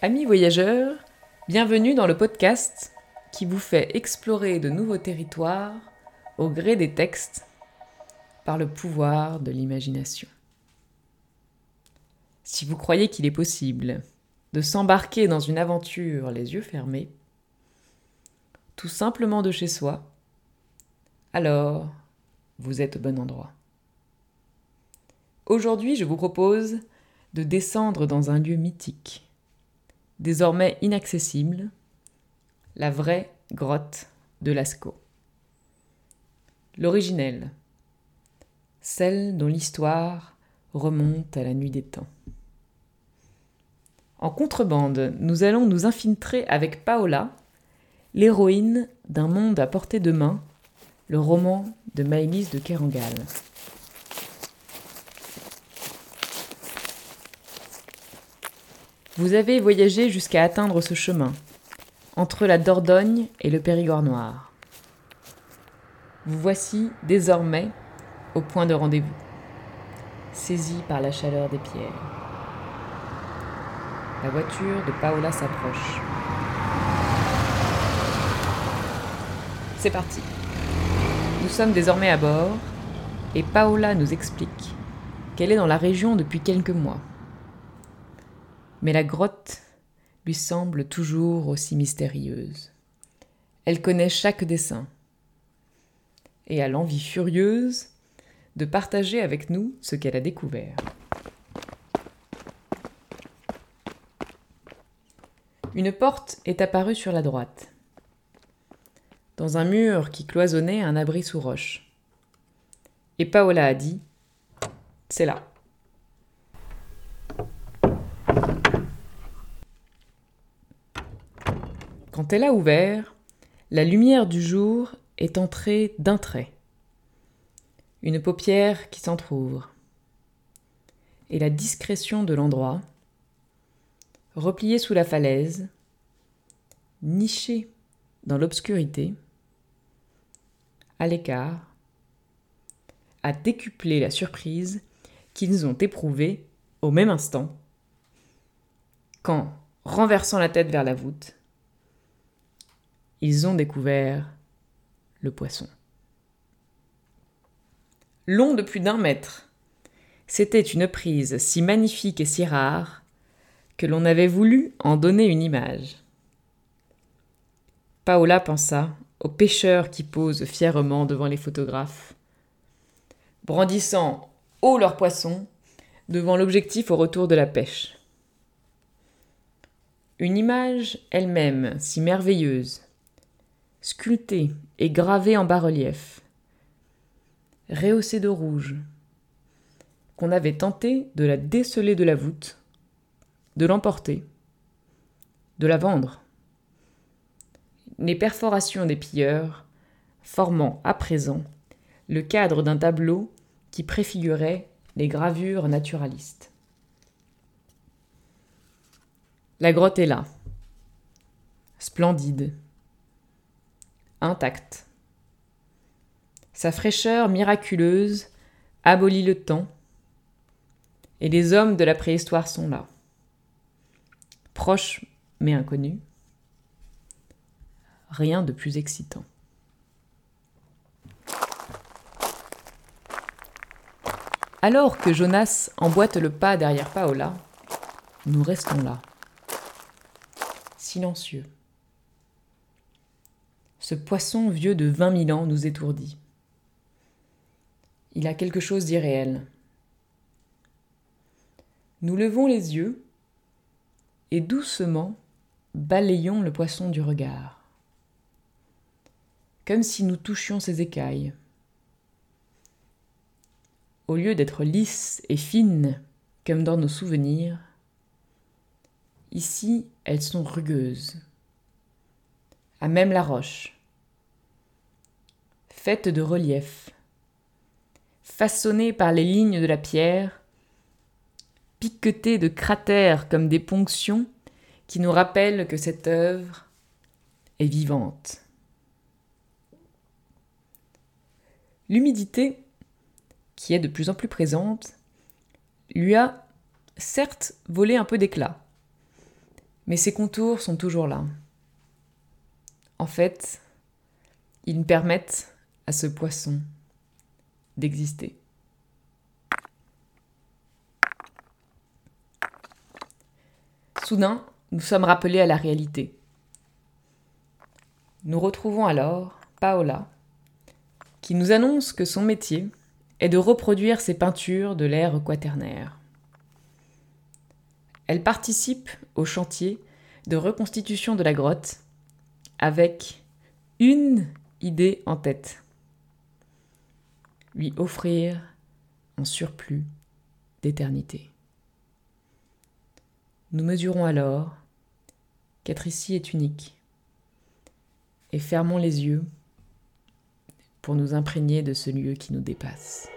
Amis voyageurs, bienvenue dans le podcast qui vous fait explorer de nouveaux territoires au gré des textes par le pouvoir de l'imagination. Si vous croyez qu'il est possible de s'embarquer dans une aventure les yeux fermés, tout simplement de chez soi, alors vous êtes au bon endroit. Aujourd'hui, je vous propose de descendre dans un lieu mythique désormais inaccessible, la vraie grotte de Lascaux. L'originelle, celle dont l'histoire remonte à la nuit des temps. En contrebande, nous allons nous infiltrer avec Paola, l'héroïne d'un monde à portée de main, le roman de Maëlys de Kerangal. Vous avez voyagé jusqu'à atteindre ce chemin, entre la Dordogne et le Périgord noir. Vous voici désormais au point de rendez-vous, saisi par la chaleur des pierres. La voiture de Paola s'approche. C'est parti. Nous sommes désormais à bord et Paola nous explique qu'elle est dans la région depuis quelques mois mais la grotte lui semble toujours aussi mystérieuse. Elle connaît chaque dessin et a l'envie furieuse de partager avec nous ce qu'elle a découvert. Une porte est apparue sur la droite, dans un mur qui cloisonnait un abri sous roche. Et Paola a dit C'est là. Quand elle a ouvert, la lumière du jour est entrée d'un trait. Une paupière qui s'entr'ouvre. Et la discrétion de l'endroit, replié sous la falaise, niché dans l'obscurité, à l'écart, a décuplé la surprise qu'ils ont éprouvée au même instant, quand, renversant la tête vers la voûte, ils ont découvert le poisson. Long de plus d'un mètre, c'était une prise si magnifique et si rare que l'on avait voulu en donner une image. Paola pensa aux pêcheurs qui posent fièrement devant les photographes, brandissant haut leurs poissons devant l'objectif au retour de la pêche. Une image elle-même si merveilleuse, sculptée et gravée en bas-relief, rehaussée de rouge, qu'on avait tenté de la déceler de la voûte, de l'emporter, de la vendre. Les perforations des pilleurs formant à présent le cadre d'un tableau qui préfigurait les gravures naturalistes. La grotte est là, splendide, intacte. Sa fraîcheur miraculeuse abolit le temps, et les hommes de la préhistoire sont là. Proches mais inconnus. Rien de plus excitant. Alors que Jonas emboîte le pas derrière Paola, nous restons là, silencieux. Ce poisson vieux de vingt mille ans nous étourdit. Il a quelque chose d'irréel. Nous levons les yeux et doucement balayons le poisson du regard, comme si nous touchions ses écailles. Au lieu d'être lisses et fines comme dans nos souvenirs, ici elles sont rugueuses, à même la roche de relief, façonnée par les lignes de la pierre, piquetée de cratères comme des ponctions qui nous rappellent que cette œuvre est vivante. L'humidité, qui est de plus en plus présente, lui a certes volé un peu d'éclat, Mais ces contours sont toujours là. En fait, ils permettent à ce poisson d'exister. Soudain, nous sommes rappelés à la réalité. Nous retrouvons alors Paola, qui nous annonce que son métier est de reproduire ses peintures de l'ère quaternaire. Elle participe au chantier de reconstitution de la grotte avec une idée en tête. Lui offrir un surplus d'éternité. Nous mesurons alors qu'être ici est unique et fermons les yeux pour nous imprégner de ce lieu qui nous dépasse.